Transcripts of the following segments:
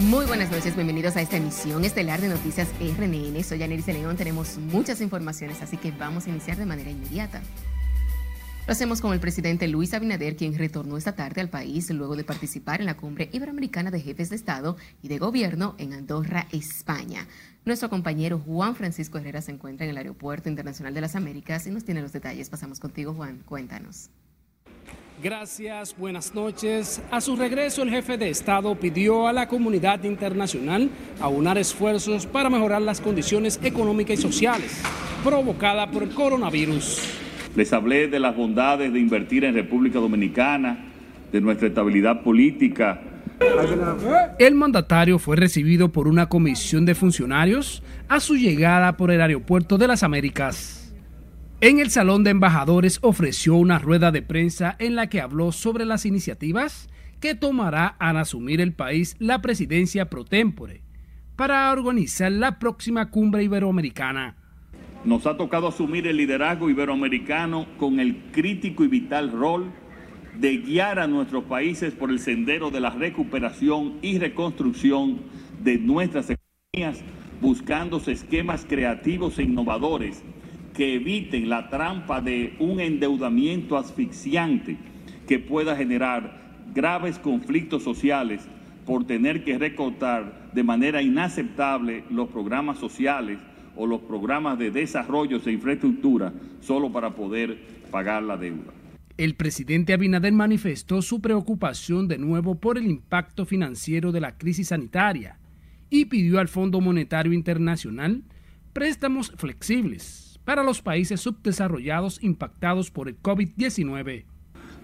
Muy buenas noches, bienvenidos a esta emisión estelar de Noticias RNN. Soy Anelis León, tenemos muchas informaciones, así que vamos a iniciar de manera inmediata. Lo hacemos con el presidente Luis Abinader, quien retornó esta tarde al país luego de participar en la cumbre iberoamericana de jefes de Estado y de Gobierno en Andorra, España. Nuestro compañero Juan Francisco Herrera se encuentra en el Aeropuerto Internacional de las Américas y nos tiene los detalles. Pasamos contigo, Juan. Cuéntanos. Gracias, buenas noches. A su regreso, el jefe de Estado pidió a la comunidad internacional aunar esfuerzos para mejorar las condiciones económicas y sociales provocadas por el coronavirus. Les hablé de las bondades de invertir en República Dominicana, de nuestra estabilidad política. El mandatario fue recibido por una comisión de funcionarios a su llegada por el aeropuerto de las Américas. En el Salón de Embajadores ofreció una rueda de prensa en la que habló sobre las iniciativas que tomará al asumir el país la presidencia pro tempore para organizar la próxima cumbre iberoamericana. Nos ha tocado asumir el liderazgo iberoamericano con el crítico y vital rol de guiar a nuestros países por el sendero de la recuperación y reconstrucción de nuestras economías, buscando esquemas creativos e innovadores que eviten la trampa de un endeudamiento asfixiante que pueda generar graves conflictos sociales por tener que recortar de manera inaceptable los programas sociales o los programas de desarrollo de infraestructura solo para poder pagar la deuda. El presidente Abinader manifestó su preocupación de nuevo por el impacto financiero de la crisis sanitaria y pidió al Fondo Monetario Internacional préstamos flexibles para los países subdesarrollados impactados por el COVID-19.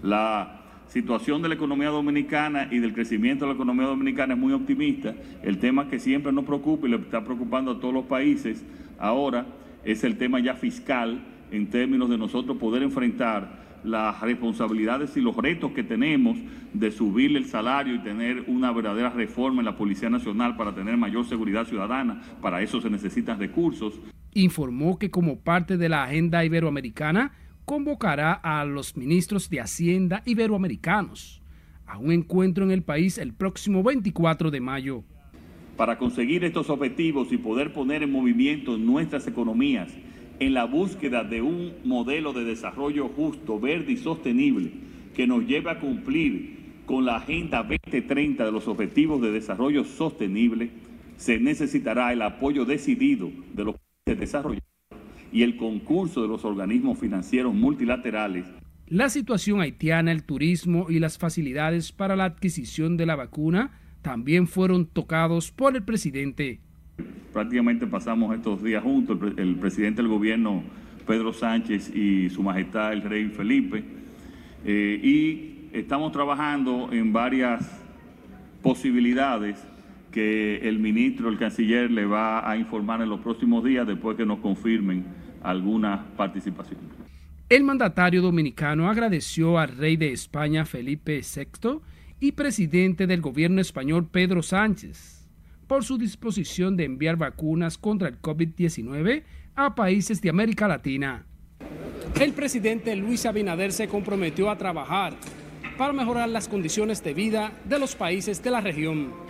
La situación de la economía dominicana y del crecimiento de la economía dominicana es muy optimista. El tema que siempre nos preocupa y le está preocupando a todos los países ahora es el tema ya fiscal en términos de nosotros poder enfrentar las responsabilidades y los retos que tenemos de subir el salario y tener una verdadera reforma en la Policía Nacional para tener mayor seguridad ciudadana. Para eso se necesitan recursos. Informó que como parte de la agenda iberoamericana, convocará a los ministros de Hacienda iberoamericanos a un encuentro en el país el próximo 24 de mayo. Para conseguir estos objetivos y poder poner en movimiento nuestras economías en la búsqueda de un modelo de desarrollo justo, verde y sostenible que nos lleve a cumplir con la Agenda 2030 de los Objetivos de Desarrollo Sostenible, se necesitará el apoyo decidido de los países desarrollados y el concurso de los organismos financieros multilaterales. La situación haitiana, el turismo y las facilidades para la adquisición de la vacuna también fueron tocados por el presidente. Prácticamente pasamos estos días juntos, el, presidente del gobierno Pedro Sánchez y su majestad el rey Felipe, eh, y estamos trabajando en varias posibilidades que el ministro, el canciller, le va a informar en los próximos días después que nos confirmen alguna participación. El mandatario dominicano agradeció al rey de España Felipe VI y presidente del gobierno español Pedro Sánchez por su disposición de enviar vacunas contra el COVID-19 a países de América Latina. El presidente Luis Abinader se comprometió a trabajar para mejorar las condiciones de vida de los países de la región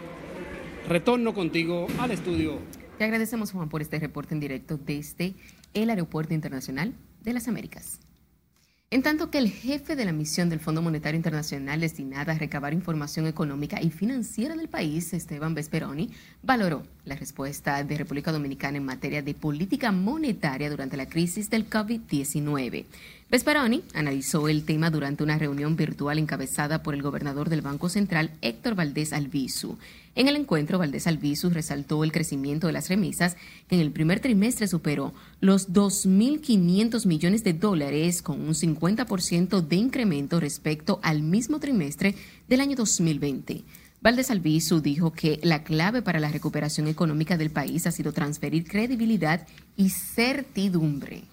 Retorno contigo al estudio. Te agradecemos, Juan, por este reporte en directo desde el Aeropuerto Internacional de las Américas. En tanto que el jefe de la misión del Fondo Monetario Internacional destinada a recabar información económica y financiera del país, Esteban Vesperoni, valoró la respuesta de República Dominicana en materia de política monetaria durante la crisis del COVID-19. Vesperoni analizó el tema durante una reunión virtual encabezada por el gobernador del Banco Central, Héctor Valdés Albizu. En el encuentro, Valdés Albizu resaltó el crecimiento de las remesas, que en el primer trimestre superó los 2.500 millones de dólares, con un 50% de incremento respecto al mismo trimestre del año 2020. Valdés Albizu dijo que la clave para la recuperación económica del país ha sido transferir credibilidad y certidumbre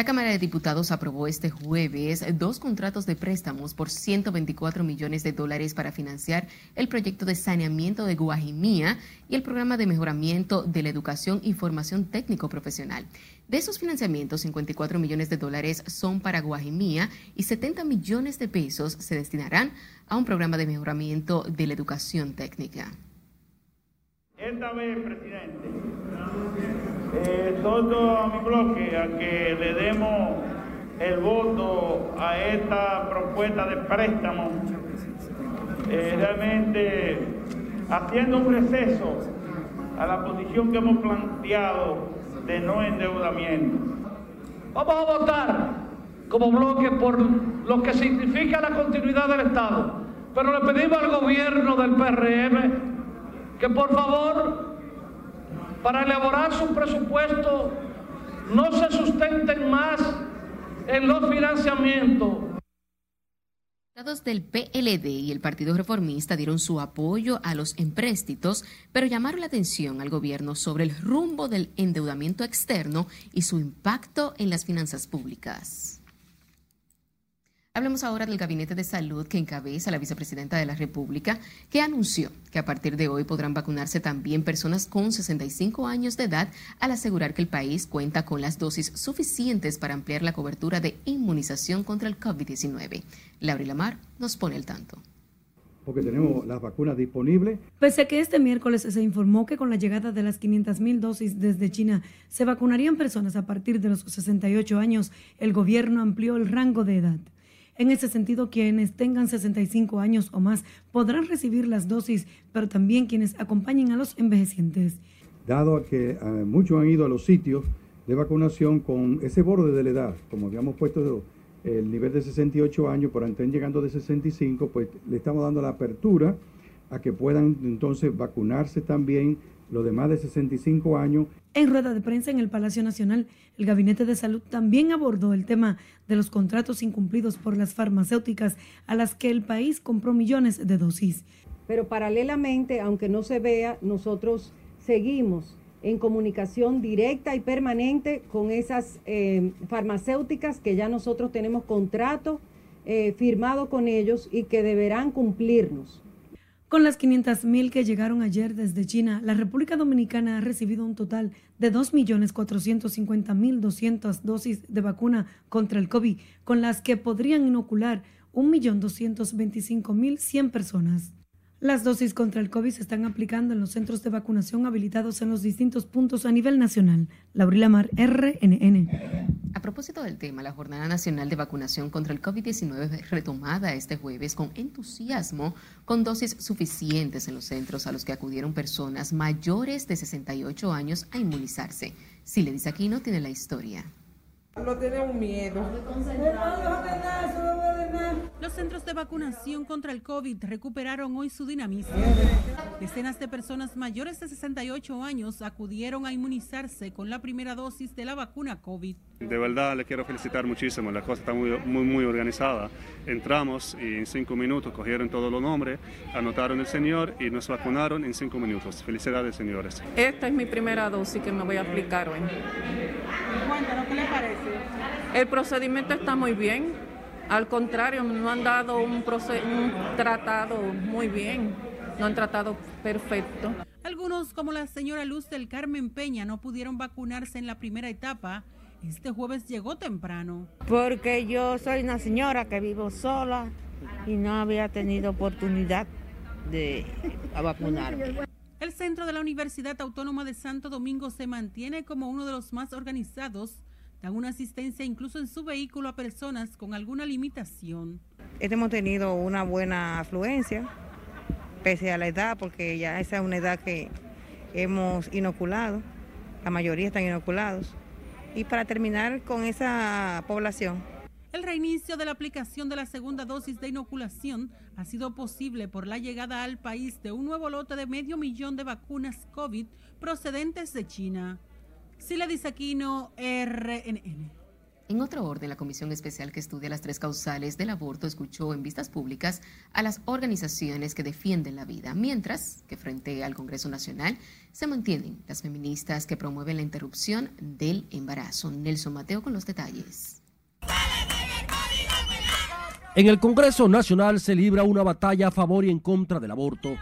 La Cámara de Diputados aprobó este jueves dos contratos de préstamos por 124 millones de dólares para financiar el proyecto de saneamiento de Guajimía y el programa de mejoramiento de la educación y formación técnico profesional. De esos financiamientos, 54 millones de dólares son para Guajimía y 70 millones de pesos se destinarán a un programa de mejoramiento de la educación técnica. Esta vez, presidente, eh, todo mi bloque a que le demos el voto a esta propuesta de préstamo, eh, realmente haciendo un receso a la posición que hemos planteado de no endeudamiento. Vamos a votar como bloque por lo que significa la continuidad del Estado, pero le pedimos al gobierno del PRM que por favor para elaborar su presupuesto no se sustenten más en los financiamientos. Los del PLD y el Partido Reformista dieron su apoyo a los empréstitos, pero llamaron la atención al gobierno sobre el rumbo del endeudamiento externo y su impacto en las finanzas públicas. Hablemos ahora del Gabinete de Salud que encabeza la vicepresidenta de la República, que anunció que a partir de hoy podrán vacunarse también personas con 65 años de edad al asegurar que el país cuenta con las dosis suficientes para ampliar la cobertura de inmunización contra el COVID-19. Laura Lamar nos pone el tanto porque tenemos las vacunas disponibles. Pese a que este miércoles se informó que con la llegada de las 500.000 dosis desde China se vacunarían personas a partir de los 68 años, el gobierno amplió el rango de edad. En ese sentido, quienes tengan 65 años o más podrán recibir las dosis, pero también quienes acompañen a los envejecientes. Dado que eh, muchos han ido a los sitios de vacunación con ese borde de la edad, como habíamos puesto el nivel de 68 años, pero estén llegando de 65, pues le estamos dando la apertura a que puedan entonces vacunarse también los de más de 65 años. En rueda de prensa en el Palacio Nacional, el Gabinete de Salud también abordó el tema de los contratos incumplidos por las farmacéuticas a las que el país compró millones de dosis. Pero paralelamente, aunque no se vea, nosotros seguimos en comunicación directa y permanente con esas eh, farmacéuticas que ya nosotros tenemos contrato eh, firmado con ellos y que deberán cumplirnos. Con las 500.000 que llegaron ayer desde China, la República Dominicana ha recibido un total de 2.450.200 dosis de vacuna contra el COVID, con las que podrían inocular 1.225.100 personas. Las dosis contra el COVID se están aplicando en los centros de vacunación habilitados en los distintos puntos a nivel nacional. Laurila Mar, RNN. A propósito del tema, la Jornada Nacional de Vacunación contra el COVID-19 retomada este jueves con entusiasmo, con dosis suficientes en los centros a los que acudieron personas mayores de 68 años a inmunizarse. Si le dice aquí, no tiene la historia. No tenemos miedo. Los centros de vacunación contra el COVID recuperaron hoy su dinamismo. Decenas de personas mayores de 68 años acudieron a inmunizarse con la primera dosis de la vacuna COVID. De verdad le quiero felicitar muchísimo, la cosa está muy, muy, muy organizada. Entramos y en cinco minutos cogieron todos los nombres, anotaron el señor y nos vacunaron en cinco minutos. Felicidades, señores. Esta es mi primera dosis que me voy a aplicar hoy. Cuéntanos, ¿qué le parece? El procedimiento está muy bien. Al contrario, no han dado un, un tratado muy bien. No han tratado perfecto. Algunos, como la señora Luz del Carmen Peña, no pudieron vacunarse en la primera etapa este jueves llegó temprano. Porque yo soy una señora que vivo sola y no había tenido oportunidad de vacunarme. El centro de la Universidad Autónoma de Santo Domingo se mantiene como uno de los más organizados. Dan una asistencia incluso en su vehículo a personas con alguna limitación. Hemos tenido una buena afluencia, pese a la edad, porque ya esa es una edad que hemos inoculado. La mayoría están inoculados y para terminar con esa población. El reinicio de la aplicación de la segunda dosis de inoculación ha sido posible por la llegada al país de un nuevo lote de medio millón de vacunas COVID procedentes de China. Sila Disaquino, RNN. En otro orden, la comisión especial que estudia las tres causales del aborto escuchó en vistas públicas a las organizaciones que defienden la vida, mientras que frente al Congreso Nacional se mantienen las feministas que promueven la interrupción del embarazo. Nelson Mateo con los detalles. En el Congreso Nacional se libra una batalla a favor y en contra del aborto.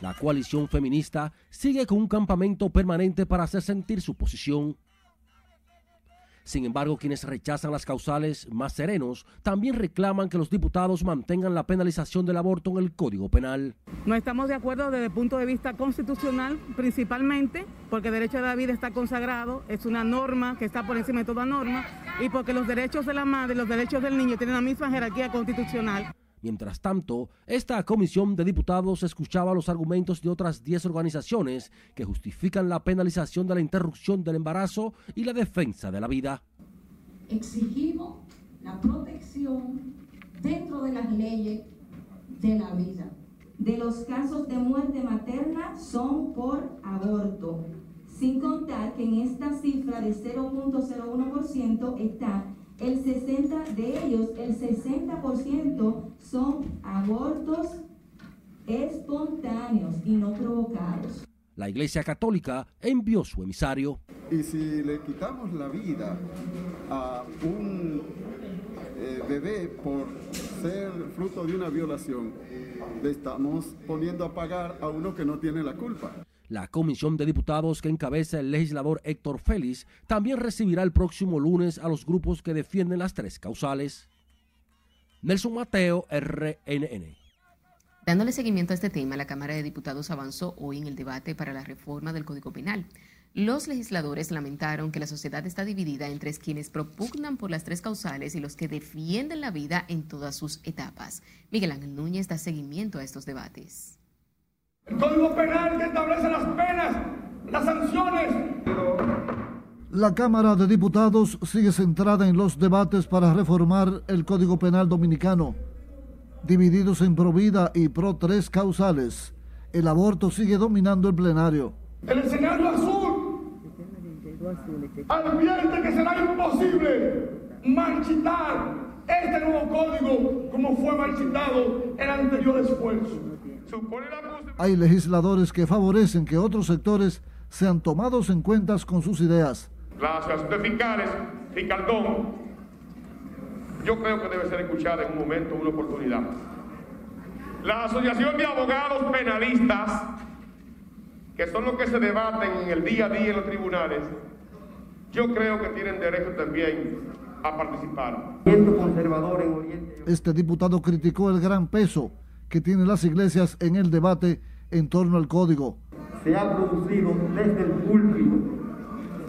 La coalición feminista sigue con un campamento permanente para hacer sentir su posición. Sin embargo, quienes rechazan las causales más serenos también reclaman que los diputados mantengan la penalización del aborto en el Código Penal. No estamos de acuerdo desde el punto de vista constitucional, principalmente porque el derecho de la vida está consagrado, es una norma que está por encima de toda norma, y porque los derechos de la madre y los derechos del niño tienen la misma jerarquía constitucional. Mientras tanto, esta comisión de diputados escuchaba los argumentos de otras 10 organizaciones que justifican la penalización de la interrupción del embarazo y la defensa de la vida. Exigimos la protección dentro de las leyes de la vida. De los casos de muerte materna son por aborto, sin contar que en esta cifra de 0.01% está el 60 de ellos, el 60% son abortos espontáneos y no provocados. La Iglesia Católica envió su emisario. Y si le quitamos la vida a un eh, bebé por ser fruto de una violación, le estamos poniendo a pagar a uno que no tiene la culpa. La comisión de diputados que encabeza el legislador Héctor Félix también recibirá el próximo lunes a los grupos que defienden las tres causales. Nelson Mateo, RNN. Dándole seguimiento a este tema, la Cámara de Diputados avanzó hoy en el debate para la reforma del Código Penal. Los legisladores lamentaron que la sociedad está dividida entre quienes propugnan por las tres causales y los que defienden la vida en todas sus etapas. Miguel Ángel Núñez da seguimiento a estos debates. El Código Penal que establece las penas, las sanciones. La Cámara de Diputados sigue centrada en los debates para reformar el Código Penal dominicano. Divididos en pro vida y pro tres causales, el aborto sigue dominando el plenario. El escenario azul advierte que será imposible marchitar este nuevo código como fue marchitado el anterior esfuerzo. Hay legisladores que favorecen que otros sectores sean tomados en cuenta con sus ideas. La asociación de fiscales, Ricardón, yo creo que debe ser escuchada en un momento, una oportunidad. La asociación de abogados penalistas, que son los que se debaten en el día a día en los tribunales, yo creo que tienen derecho también a participar. Este diputado criticó el gran peso que tienen las iglesias en el debate en torno al código. Se ha producido desde el púlpito,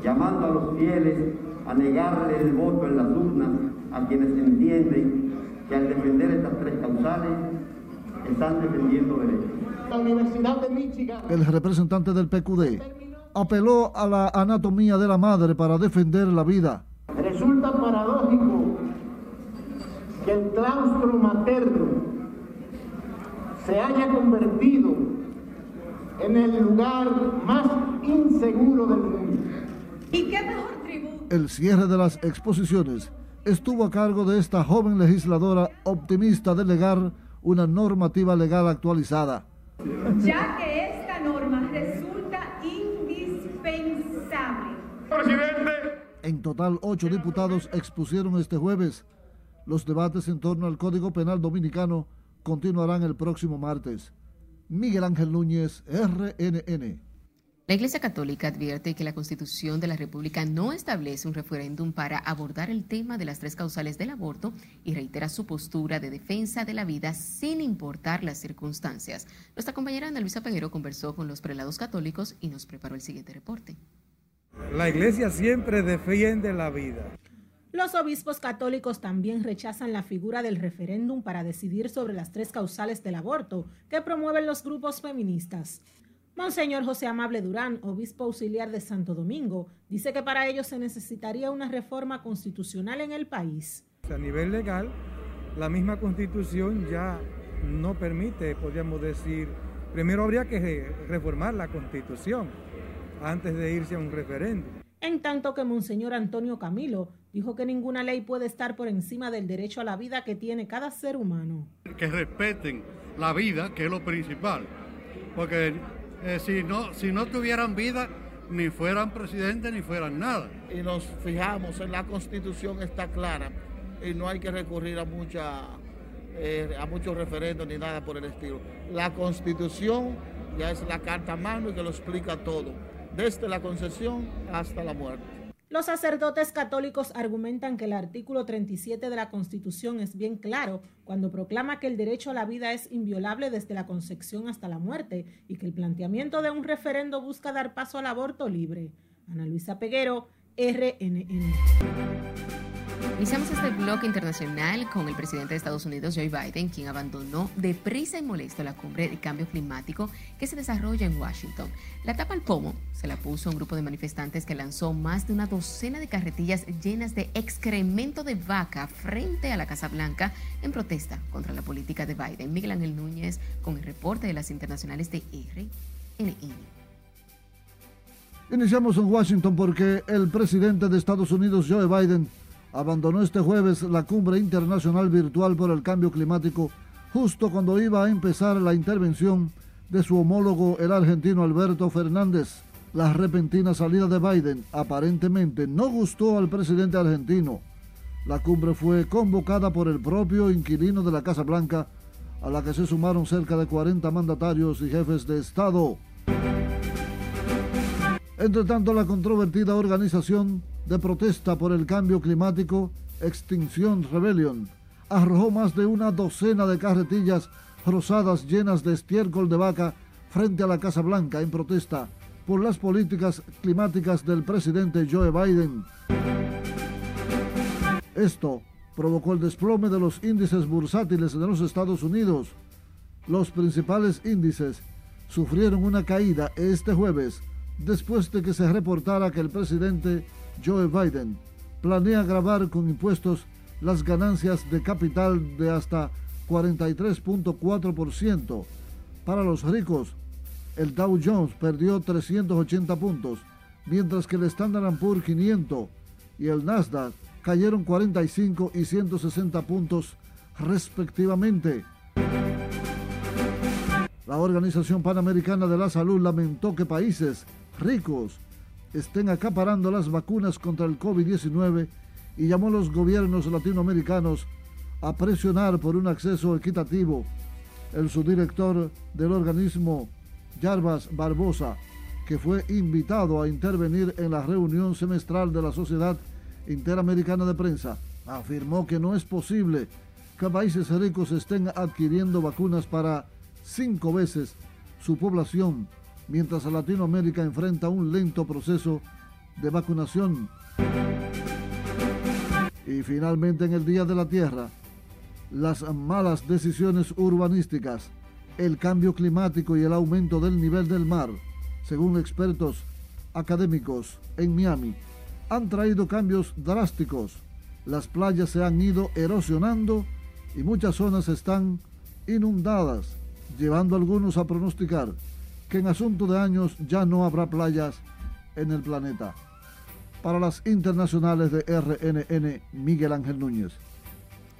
llamando a los fieles a negarle el voto en las urnas a quienes entienden que al defender estas tres causales están defendiendo derechos. La Universidad de Michigan. El representante del PQD apeló a la anatomía de la madre para defender la vida. Resulta paradójico que el claustro materno se haya convertido en el lugar más inseguro del mundo. ¿Y qué mejor tributo? El cierre de las exposiciones estuvo a cargo de esta joven legisladora optimista de legar una normativa legal actualizada. Ya que esta norma resulta indispensable. Presidente. En total, ocho diputados expusieron este jueves los debates en torno al Código Penal Dominicano continuarán el próximo martes. Miguel Ángel Núñez, RNN. La Iglesia Católica advierte que la Constitución de la República no establece un referéndum para abordar el tema de las tres causales del aborto y reitera su postura de defensa de la vida sin importar las circunstancias. Nuestra compañera Ana Luisa Peguero conversó con los prelados católicos y nos preparó el siguiente reporte. La Iglesia siempre defiende la vida. Los obispos católicos también rechazan la figura del referéndum para decidir sobre las tres causales del aborto que promueven los grupos feministas. Monseñor José Amable Durán, obispo auxiliar de Santo Domingo, dice que para ello se necesitaría una reforma constitucional en el país. A nivel legal, la misma constitución ya no permite, podríamos decir, primero habría que reformar la constitución antes de irse a un referéndum. En tanto que Monseñor Antonio Camilo dijo que ninguna ley puede estar por encima del derecho a la vida que tiene cada ser humano. Que respeten la vida, que es lo principal, porque eh, si, no, si no tuvieran vida, ni fueran presidentes ni fueran nada. Y nos fijamos en la constitución, está clara, y no hay que recurrir a, mucha, eh, a muchos referendos ni nada por el estilo. La constitución ya es la carta mano y que lo explica todo, desde la concesión hasta la muerte. Los sacerdotes católicos argumentan que el artículo 37 de la Constitución es bien claro cuando proclama que el derecho a la vida es inviolable desde la concepción hasta la muerte y que el planteamiento de un referendo busca dar paso al aborto libre. Ana Luisa Peguero, RNN. Iniciamos este bloque internacional con el presidente de Estados Unidos, Joe Biden, quien abandonó deprisa y molesto la cumbre de cambio climático que se desarrolla en Washington. La tapa al pomo se la puso un grupo de manifestantes que lanzó más de una docena de carretillas llenas de excremento de vaca frente a la Casa Blanca en protesta contra la política de Biden. Miguel Ángel Núñez con el reporte de las internacionales de RNN. Iniciamos en Washington porque el presidente de Estados Unidos, Joe Biden, abandonó este jueves la cumbre internacional virtual por el cambio climático justo cuando iba a empezar la intervención de su homólogo el argentino Alberto Fernández. La repentina salida de Biden aparentemente no gustó al presidente argentino. La cumbre fue convocada por el propio inquilino de la Casa Blanca, a la que se sumaron cerca de 40 mandatarios y jefes de Estado. Entre tanto, la controvertida organización de protesta por el cambio climático, Extinción Rebellion, arrojó más de una docena de carretillas rosadas llenas de estiércol de vaca frente a la Casa Blanca en protesta por las políticas climáticas del presidente Joe Biden. Esto provocó el desplome de los índices bursátiles de los Estados Unidos. Los principales índices sufrieron una caída este jueves después de que se reportara que el presidente Joe Biden planea grabar con impuestos las ganancias de capital de hasta 43.4%. Para los ricos, el Dow Jones perdió 380 puntos, mientras que el Standard Poor's 500 y el Nasdaq cayeron 45 y 160 puntos respectivamente. La Organización Panamericana de la Salud lamentó que países ricos estén acaparando las vacunas contra el COVID-19 y llamó a los gobiernos latinoamericanos a presionar por un acceso equitativo. El subdirector del organismo, Jarbas Barbosa, que fue invitado a intervenir en la reunión semestral de la Sociedad Interamericana de Prensa, afirmó que no es posible que países ricos estén adquiriendo vacunas para cinco veces su población mientras Latinoamérica enfrenta un lento proceso de vacunación. Y finalmente en el Día de la Tierra, las malas decisiones urbanísticas, el cambio climático y el aumento del nivel del mar, según expertos académicos en Miami, han traído cambios drásticos. Las playas se han ido erosionando y muchas zonas están inundadas, llevando a algunos a pronosticar que en asunto de años ya no habrá playas en el planeta. Para las internacionales de RNN, Miguel Ángel Núñez.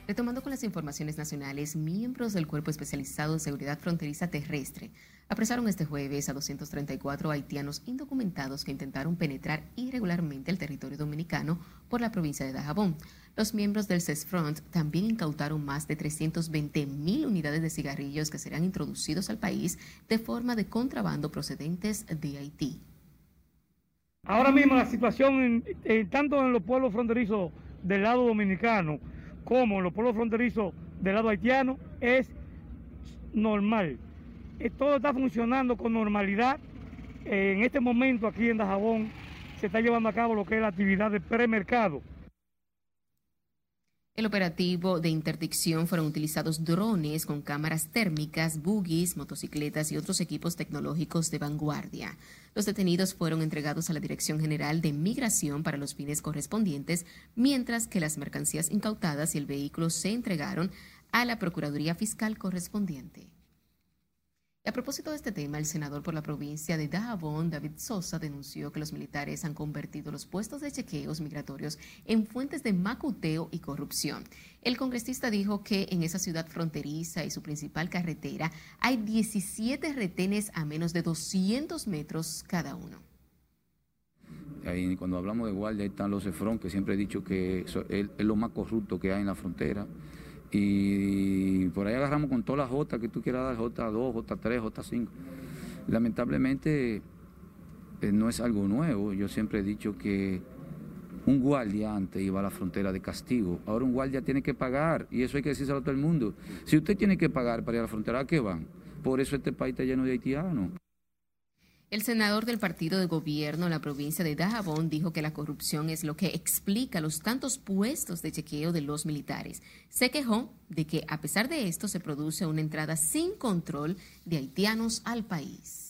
Retomando con las informaciones nacionales, miembros del Cuerpo Especializado de Seguridad Fronteriza Terrestre apresaron este jueves a 234 haitianos indocumentados que intentaron penetrar irregularmente el territorio dominicano por la provincia de Dajabón. Los miembros del CESFRONT también incautaron más de 320 mil unidades de cigarrillos que serán introducidos al país de forma de contrabando procedentes de Haití. Ahora mismo la situación, tanto en los pueblos fronterizos del lado dominicano como en los pueblos fronterizos del lado haitiano, es normal. Eh, todo está funcionando con normalidad. Eh, en este momento aquí en Dajabón se está llevando a cabo lo que es la actividad de premercado. El operativo de interdicción fueron utilizados drones con cámaras térmicas, buggies, motocicletas y otros equipos tecnológicos de vanguardia. Los detenidos fueron entregados a la Dirección General de Migración para los fines correspondientes, mientras que las mercancías incautadas y el vehículo se entregaron a la Procuraduría Fiscal correspondiente. A propósito de este tema, el senador por la provincia de Dajabón, David Sosa, denunció que los militares han convertido los puestos de chequeos migratorios en fuentes de macuteo y corrupción. El congresista dijo que en esa ciudad fronteriza y su principal carretera hay 17 retenes a menos de 200 metros cada uno. Ahí, cuando hablamos de guardia, están los EFRON, que siempre he dicho que es lo más corrupto que hay en la frontera. Y por ahí agarramos con todas las J que tú quieras dar, J2, J3, J5. Lamentablemente eh, no es algo nuevo. Yo siempre he dicho que un guardia antes iba a la frontera de castigo. Ahora un guardia tiene que pagar y eso hay que decírselo a todo el mundo. Si usted tiene que pagar para ir a la frontera, ¿a qué van? Por eso este país está lleno de haitianos. El senador del partido de gobierno en la provincia de Dajabón dijo que la corrupción es lo que explica los tantos puestos de chequeo de los militares. Se quejó de que a pesar de esto se produce una entrada sin control de haitianos al país.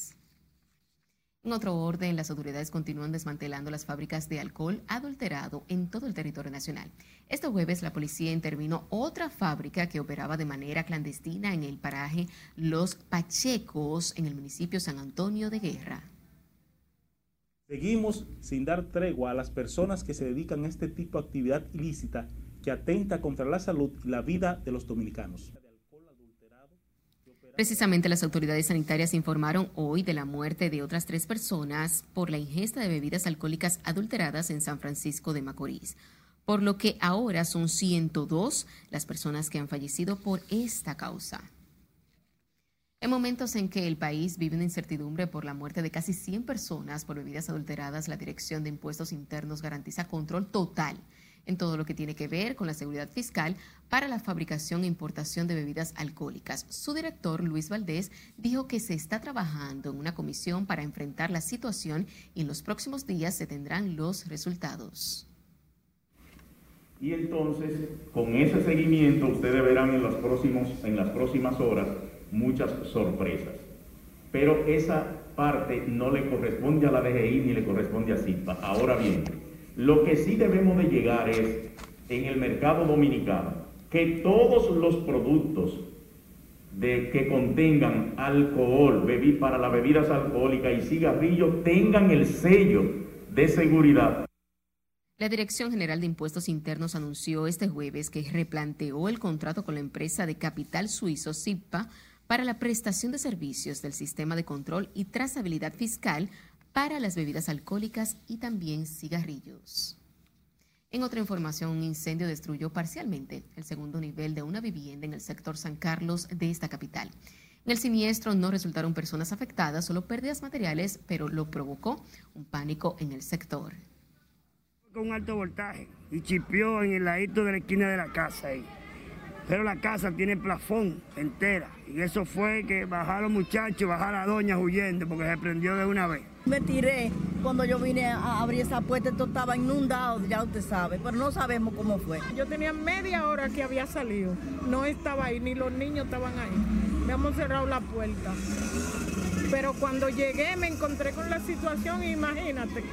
En otro orden, las autoridades continúan desmantelando las fábricas de alcohol adulterado en todo el territorio nacional. Este jueves la policía intervino otra fábrica que operaba de manera clandestina en el paraje Los Pachecos en el municipio San Antonio de Guerra. Seguimos sin dar tregua a las personas que se dedican a este tipo de actividad ilícita que atenta contra la salud y la vida de los dominicanos. Precisamente las autoridades sanitarias informaron hoy de la muerte de otras tres personas por la ingesta de bebidas alcohólicas adulteradas en San Francisco de Macorís, por lo que ahora son 102 las personas que han fallecido por esta causa. En momentos en que el país vive una incertidumbre por la muerte de casi 100 personas por bebidas adulteradas, la Dirección de Impuestos Internos garantiza control total en todo lo que tiene que ver con la seguridad fiscal para la fabricación e importación de bebidas alcohólicas. Su director, Luis Valdés, dijo que se está trabajando en una comisión para enfrentar la situación y en los próximos días se tendrán los resultados. Y entonces, con ese seguimiento, ustedes verán en, próximos, en las próximas horas muchas sorpresas. Pero esa parte no le corresponde a la DGI ni le corresponde a CIPA. Ahora bien, lo que sí debemos de llegar es, en el mercado dominicano, que todos los productos que contengan alcohol, para las bebidas alcohólicas y cigarrillos tengan el sello de seguridad. La Dirección General de Impuestos Internos anunció este jueves que replanteó el contrato con la empresa de capital suizo CIPA para la prestación de servicios del sistema de control y trazabilidad fiscal para las bebidas alcohólicas y también cigarrillos. En otra información, un incendio destruyó parcialmente el segundo nivel de una vivienda en el sector San Carlos de esta capital. En el siniestro no resultaron personas afectadas, solo pérdidas materiales, pero lo provocó un pánico en el sector. Con un alto voltaje y chipió en el ladito de la esquina de la casa ahí. Pero la casa tiene plafón entera. Y eso fue que bajaron muchachos, bajaron a doña huyendo porque se prendió de una vez. Me tiré cuando yo vine a abrir esa puerta, esto estaba inundado, ya usted sabe, pero no sabemos cómo fue. Yo tenía media hora que había salido, no estaba ahí, ni los niños estaban ahí. Hemos cerrado la puerta. Pero cuando llegué me encontré con la situación, imagínate.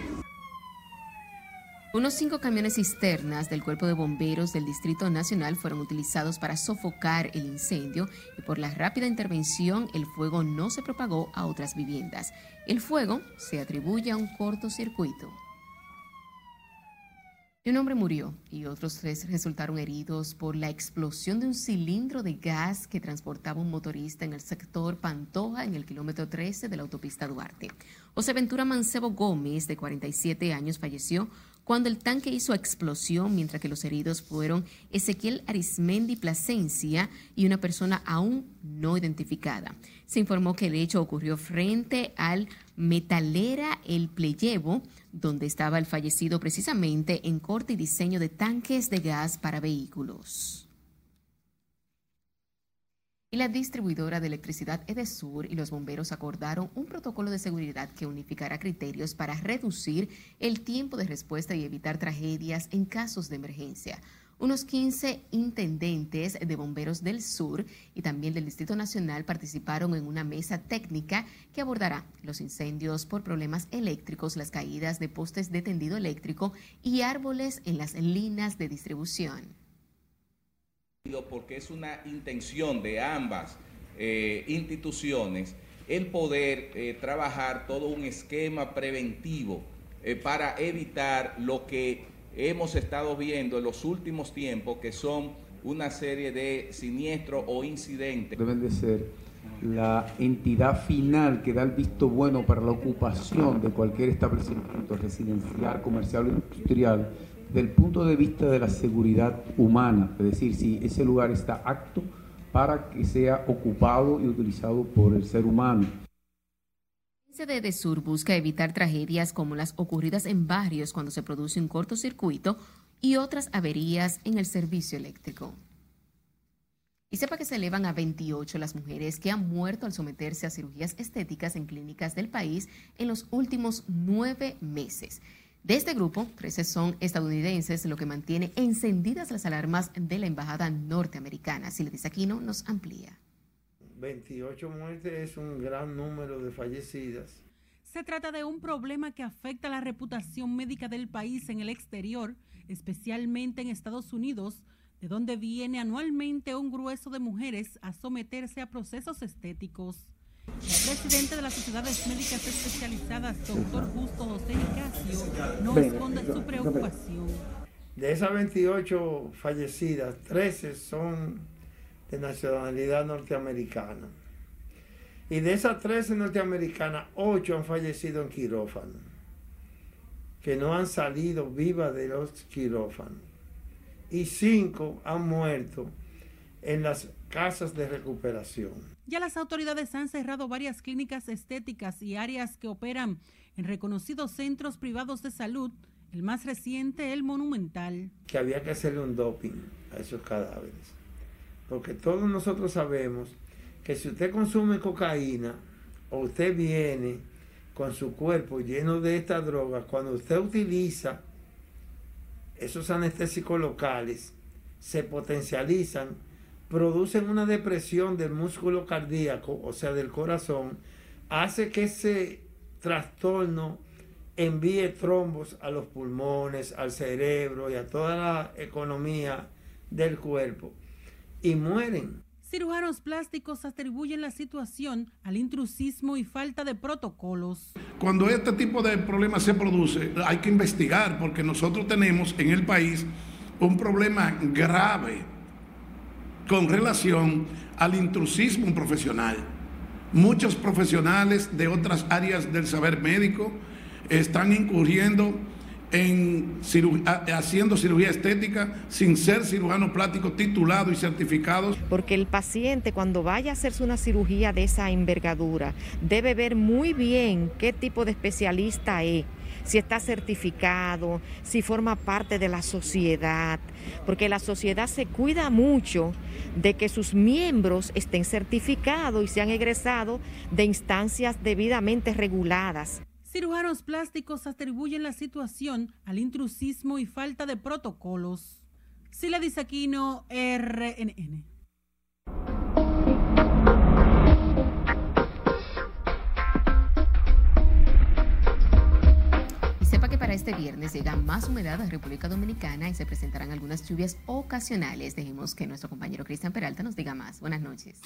Unos cinco camiones cisternas del Cuerpo de Bomberos del Distrito Nacional fueron utilizados para sofocar el incendio y por la rápida intervención el fuego no se propagó a otras viviendas. El fuego se atribuye a un cortocircuito. Un hombre murió y otros tres resultaron heridos por la explosión de un cilindro de gas que transportaba un motorista en el sector Pantoja, en el kilómetro 13 de la autopista Duarte. José Ventura Mancebo Gómez, de 47 años, falleció cuando el tanque hizo explosión, mientras que los heridos fueron Ezequiel Arismendi Plasencia y una persona aún no identificada. Se informó que el hecho ocurrió frente al Metalera El Pleyevo, donde estaba el fallecido precisamente en corte y diseño de tanques de gas para vehículos y la distribuidora de electricidad Edesur y los bomberos acordaron un protocolo de seguridad que unificará criterios para reducir el tiempo de respuesta y evitar tragedias en casos de emergencia. Unos 15 intendentes de bomberos del sur y también del Distrito Nacional participaron en una mesa técnica que abordará los incendios por problemas eléctricos, las caídas de postes de tendido eléctrico y árboles en las líneas de distribución porque es una intención de ambas eh, instituciones el poder eh, trabajar todo un esquema preventivo eh, para evitar lo que hemos estado viendo en los últimos tiempos, que son una serie de siniestros o incidentes. Deben de ser la entidad final que da el visto bueno para la ocupación de cualquier establecimiento residencial, comercial o industrial, del punto de vista de la seguridad humana, es decir, si ese lugar está apto para que sea ocupado y utilizado por el ser humano. de Sur busca evitar tragedias como las ocurridas en barrios cuando se produce un cortocircuito y otras averías en el servicio eléctrico. Y sepa que se elevan a 28 las mujeres que han muerto al someterse a cirugías estéticas en clínicas del país en los últimos nueve meses. De este grupo, 13 son estadounidenses, lo que mantiene encendidas las alarmas de la Embajada norteamericana. Siledis Aquino nos amplía. 28 muertes es un gran número de fallecidas. Se trata de un problema que afecta la reputación médica del país en el exterior, especialmente en Estados Unidos, de donde viene anualmente un grueso de mujeres a someterse a procesos estéticos. El presidente de las sociedades médicas especializadas, doctor Justo José Nicasio, no esconde su preocupación. De esas 28 fallecidas, 13 son de nacionalidad norteamericana. Y de esas 13 norteamericanas, 8 han fallecido en quirófano, que no han salido vivas de los quirófanos y cinco han muerto en las casas de recuperación. Ya las autoridades han cerrado varias clínicas estéticas y áreas que operan en reconocidos centros privados de salud, el más reciente, el Monumental. Que había que hacerle un doping a esos cadáveres, porque todos nosotros sabemos que si usted consume cocaína o usted viene con su cuerpo lleno de esta droga, cuando usted utiliza esos anestésicos locales se potencializan, producen una depresión del músculo cardíaco, o sea, del corazón, hace que ese trastorno envíe trombos a los pulmones, al cerebro y a toda la economía del cuerpo y mueren. Cirujanos plásticos atribuyen la situación al intrusismo y falta de protocolos. Cuando este tipo de problemas se produce, hay que investigar porque nosotros tenemos en el país un problema grave con relación al intrusismo profesional. Muchos profesionales de otras áreas del saber médico están incurriendo en haciendo cirugía estética sin ser cirujano plástico titulado y certificado. Porque el paciente cuando vaya a hacerse una cirugía de esa envergadura debe ver muy bien qué tipo de especialista es si está certificado, si forma parte de la sociedad, porque la sociedad se cuida mucho de que sus miembros estén certificados y sean egresados de instancias debidamente reguladas. Cirujanos plásticos atribuyen la situación al intrusismo y falta de protocolos. Sila Disaquino, RNN. Sepa que para este viernes llega más humedad a República Dominicana y se presentarán algunas lluvias ocasionales. Dejemos que nuestro compañero Cristian Peralta nos diga más. Buenas noches.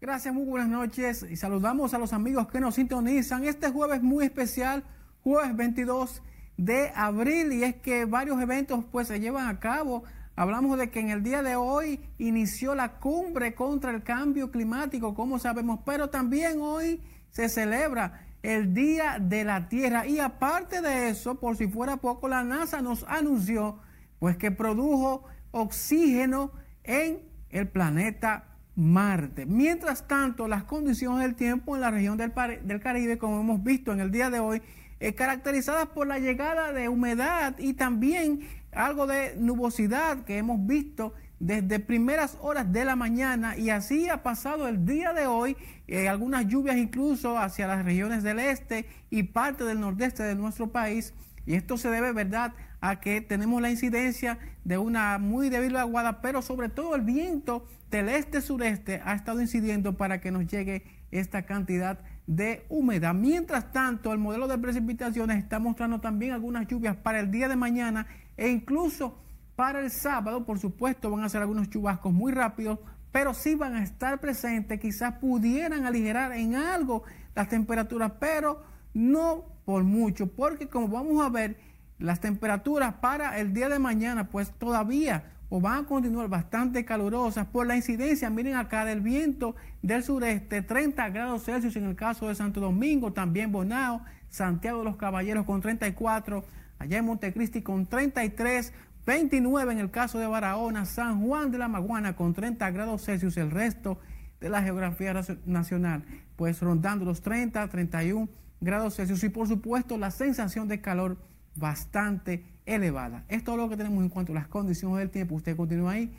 Gracias, muy buenas noches y saludamos a los amigos que nos sintonizan este jueves muy especial, jueves 22 de abril y es que varios eventos pues se llevan a cabo. Hablamos de que en el día de hoy inició la cumbre contra el cambio climático, como sabemos, pero también hoy se celebra el Día de la Tierra y aparte de eso, por si fuera poco, la NASA nos anunció pues que produjo oxígeno en el planeta Marte. Mientras tanto, las condiciones del tiempo en la región del, Caribe, como hemos visto en el día de hoy, eh, caracterizadas por la llegada de humedad y también algo de nubosidad que hemos visto desde primeras horas de la mañana y así ha pasado el día de hoy, eh, algunas lluvias incluso hacia las regiones del este y parte del nordeste de nuestro país. Y esto se debe, ¿verdad?, a que tenemos la incidencia de una muy débil aguada, pero sobre todo el viento del este-sureste ha estado incidiendo para que nos llegue esta cantidad de humedad. Mientras tanto, el modelo de precipitaciones está mostrando también algunas lluvias para el día de mañana e incluso para el sábado, por supuesto, van a ser algunos chubascos muy rápidos, pero sí van a estar presentes, quizás pudieran aligerar en algo las temperaturas, pero no por mucho, porque como vamos a ver, las temperaturas para el día de mañana pues todavía o van a continuar bastante calurosas por la incidencia, miren acá, del viento del sureste, 30 grados Celsius en el caso de Santo Domingo, también Bonao, Santiago de los Caballeros con 34, allá en Montecristi con 33, 29 en el caso de Barahona, San Juan de la Maguana con 30 grados Celsius, el resto de la geografía nacional, pues rondando los 30, 31 grados Celsius y por supuesto la sensación de calor bastante elevada. Esto es lo que tenemos en cuanto a las condiciones del tiempo. Usted continúa ahí.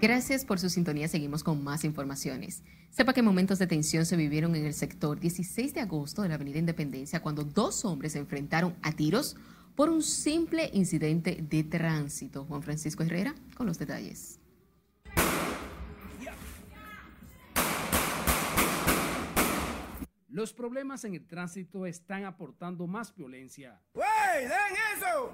Gracias por su sintonía. Seguimos con más informaciones. Sepa que momentos de tensión se vivieron en el sector 16 de agosto de la Avenida Independencia cuando dos hombres se enfrentaron a tiros por un simple incidente de tránsito. Juan Francisco Herrera con los detalles. Los problemas en el tránsito están aportando más violencia. ¡Wey! ¡Den eso!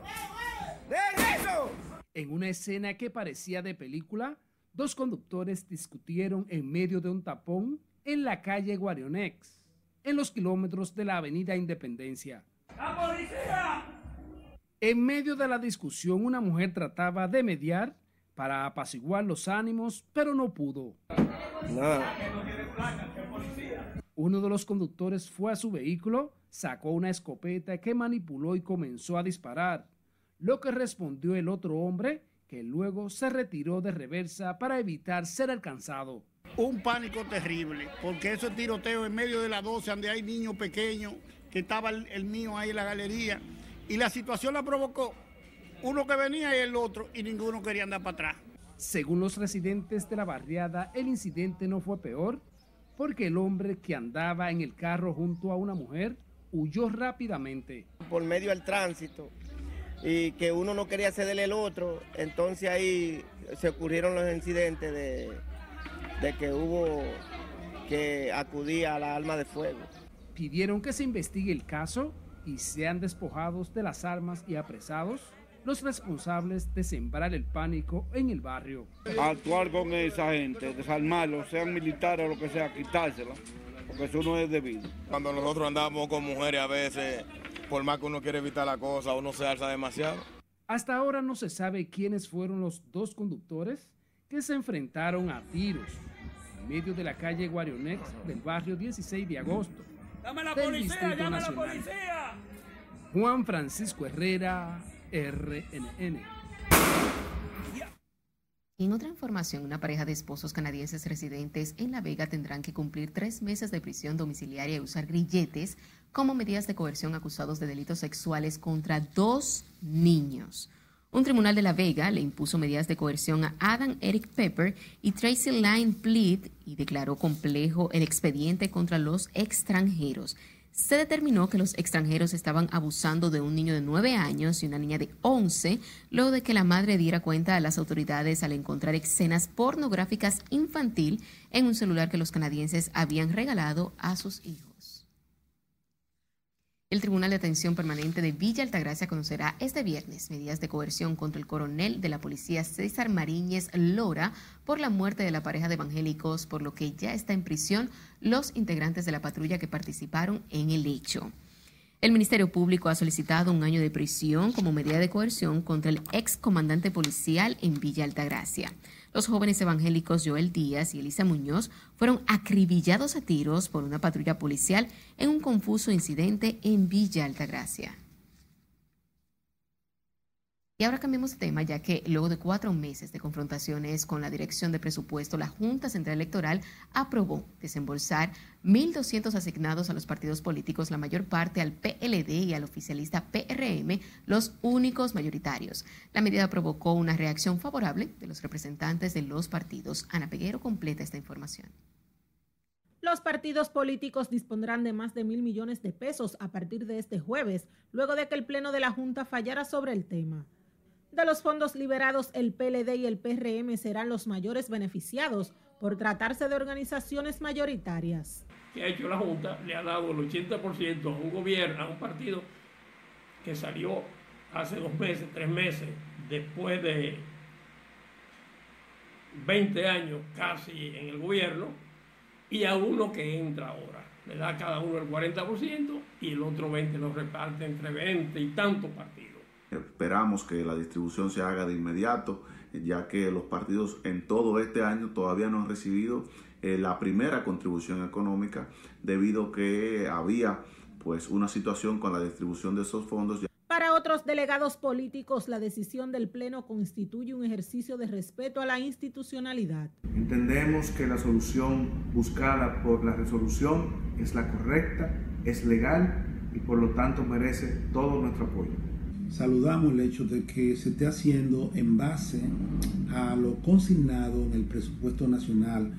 ¡Den eso! En una escena que parecía de película, dos conductores discutieron en medio de un tapón en la calle Guarionex, en los kilómetros de la avenida Independencia. ¡La policía! En medio de la discusión, una mujer trataba de mediar para apaciguar los ánimos, pero no pudo. Nada. Uno de los conductores fue a su vehículo, sacó una escopeta que manipuló y comenzó a disparar, lo que respondió el otro hombre, que luego se retiró de reversa para evitar ser alcanzado. Un pánico terrible, porque ese tiroteo en medio de la 12, donde hay niños pequeños, que estaba el, el mío ahí en la galería, y la situación la provocó uno que venía y el otro, y ninguno quería andar para atrás. Según los residentes de la barriada, el incidente no fue peor porque el hombre que andaba en el carro junto a una mujer huyó rápidamente. Por medio del tránsito y que uno no quería cederle el otro, entonces ahí se ocurrieron los incidentes de, de que hubo que acudir a la arma de fuego. Pidieron que se investigue el caso y sean despojados de las armas y apresados los responsables de sembrar el pánico en el barrio. Actuar con esa gente, desarmarlos, sean militares o lo que sea, quitársela, porque eso no es debido. Cuando nosotros andamos con mujeres a veces, por más que uno quiere evitar la cosa, uno se alza demasiado. Hasta ahora no se sabe quiénes fueron los dos conductores que se enfrentaron a tiros en medio de la calle Guarionex del barrio 16 de agosto. ¡Llame a la policía! Distrito ¡Llame a la policía! Juan Francisco Herrera, RNN. En otra información, una pareja de esposos canadienses residentes en La Vega tendrán que cumplir tres meses de prisión domiciliaria y usar grilletes como medidas de coerción acusados de delitos sexuales contra dos niños. Un tribunal de La Vega le impuso medidas de coerción a Adam Eric Pepper y Tracy Line Plead y declaró complejo el expediente contra los extranjeros. Se determinó que los extranjeros estaban abusando de un niño de 9 años y una niña de 11, luego de que la madre diera cuenta a las autoridades al encontrar escenas pornográficas infantil en un celular que los canadienses habían regalado a sus hijos. El Tribunal de Atención Permanente de Villa Altagracia conocerá este viernes medidas de coerción contra el coronel de la policía César Mariñez Lora por la muerte de la pareja de evangélicos, por lo que ya está en prisión los integrantes de la patrulla que participaron en el hecho. El Ministerio Público ha solicitado un año de prisión como medida de coerción contra el ex comandante policial en Villa Altagracia. Los jóvenes evangélicos Joel Díaz y Elisa Muñoz fueron acribillados a tiros por una patrulla policial en un confuso incidente en Villa Altagracia. Y ahora cambiemos de tema, ya que luego de cuatro meses de confrontaciones con la Dirección de Presupuesto, la Junta Central Electoral aprobó desembolsar 1.200 asignados a los partidos políticos, la mayor parte al PLD y al oficialista PRM, los únicos mayoritarios. La medida provocó una reacción favorable de los representantes de los partidos. Ana Peguero completa esta información. Los partidos políticos dispondrán de más de mil millones de pesos a partir de este jueves, luego de que el Pleno de la Junta fallara sobre el tema. De los fondos liberados, el PLD y el PRM serán los mayores beneficiados por tratarse de organizaciones mayoritarias. que ha hecho la Junta le ha dado el 80% a un gobierno, a un partido que salió hace dos meses, tres meses, después de, 20 años casi en el gobierno y a uno que entra ahora. Le da a cada uno el 40% y el otro 20% lo reparte entre 20 y tantos partidos. Esperamos que la distribución se haga de inmediato, ya que los partidos en todo este año todavía no han recibido eh, la primera contribución económica debido a que había pues una situación con la distribución de esos fondos. Para otros delegados políticos, la decisión del Pleno constituye un ejercicio de respeto a la institucionalidad. Entendemos que la solución buscada por la resolución es la correcta, es legal y por lo tanto merece todo nuestro apoyo. Saludamos el hecho de que se esté haciendo en base a lo consignado en el presupuesto nacional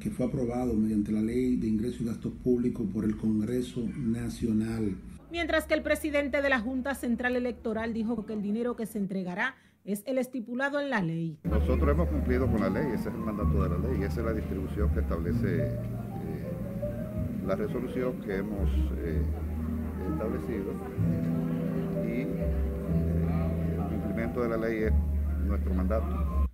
que fue aprobado mediante la Ley de Ingresos y Gastos Públicos por el Congreso Nacional. Mientras que el presidente de la Junta Central Electoral dijo que el dinero que se entregará es el estipulado en la ley. Nosotros hemos cumplido con la ley, ese es el mandato de la ley, esa es la distribución que establece eh, la resolución que hemos eh, establecido y de la ley es nuestro mandato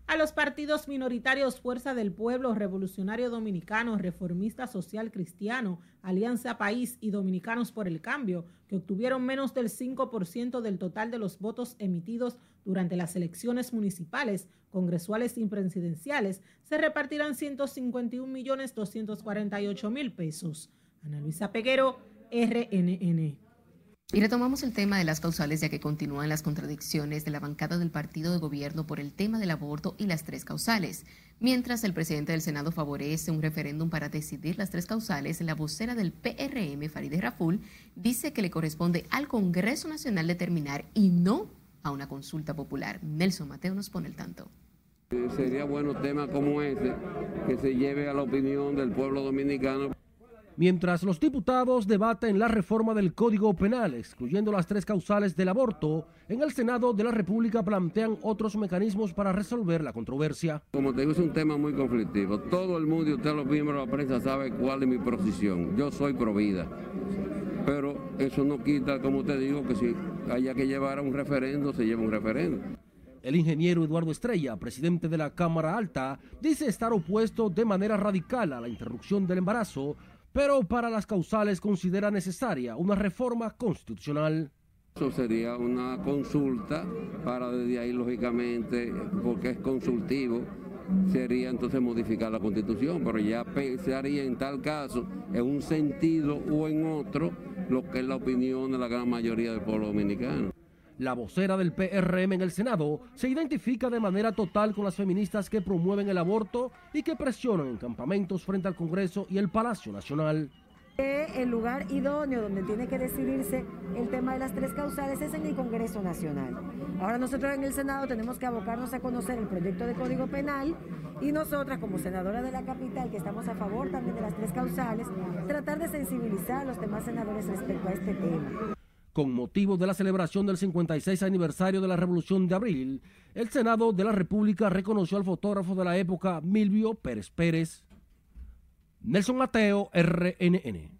a los partidos minoritarios Fuerza del Pueblo, Revolucionario Dominicano, Reformista Social Cristiano, Alianza País y Dominicanos por el Cambio, que obtuvieron menos del 5% del total de los votos emitidos durante las elecciones municipales, congresuales y presidenciales, se repartirán 151.248.000 pesos. Ana Luisa Peguero, RNN. Y retomamos el tema de las causales ya que continúan las contradicciones de la bancada del partido de gobierno por el tema del aborto y las tres causales. Mientras el presidente del Senado favorece un referéndum para decidir las tres causales, la vocera del PRM, Farideh Raful, dice que le corresponde al Congreso Nacional determinar y no a una consulta popular. Nelson Mateo nos pone el tanto. Sería bueno tema como ese que se lleve a la opinión del pueblo dominicano. Mientras los diputados debaten la reforma del Código Penal, excluyendo las tres causales del aborto, en el Senado de la República plantean otros mecanismos para resolver la controversia. Como te digo, es un tema muy conflictivo. Todo el mundo y usted los miembros de la prensa sabe cuál es mi posición. Yo soy provida. Pero eso no quita, como te digo, que si haya que llevar a un referendo, se lleva un referendo. El ingeniero Eduardo Estrella, presidente de la Cámara Alta, dice estar opuesto de manera radical a la interrupción del embarazo pero para las causales considera necesaria una reforma constitucional. Eso sería una consulta para desde ahí, lógicamente, porque es consultivo, sería entonces modificar la constitución, pero ya se haría en tal caso, en un sentido o en otro, lo que es la opinión de la gran mayoría del pueblo dominicano. La vocera del PRM en el Senado se identifica de manera total con las feministas que promueven el aborto y que presionan en campamentos frente al Congreso y el Palacio Nacional. El lugar idóneo donde tiene que decidirse el tema de las tres causales es en el Congreso Nacional. Ahora nosotros en el Senado tenemos que abocarnos a conocer el proyecto de Código Penal y nosotras como senadora de la capital, que estamos a favor también de las tres causales, tratar de sensibilizar a los demás senadores respecto a este tema. Con motivo de la celebración del 56 aniversario de la Revolución de Abril, el Senado de la República reconoció al fotógrafo de la época, Milvio Pérez Pérez. Nelson Mateo, RNN.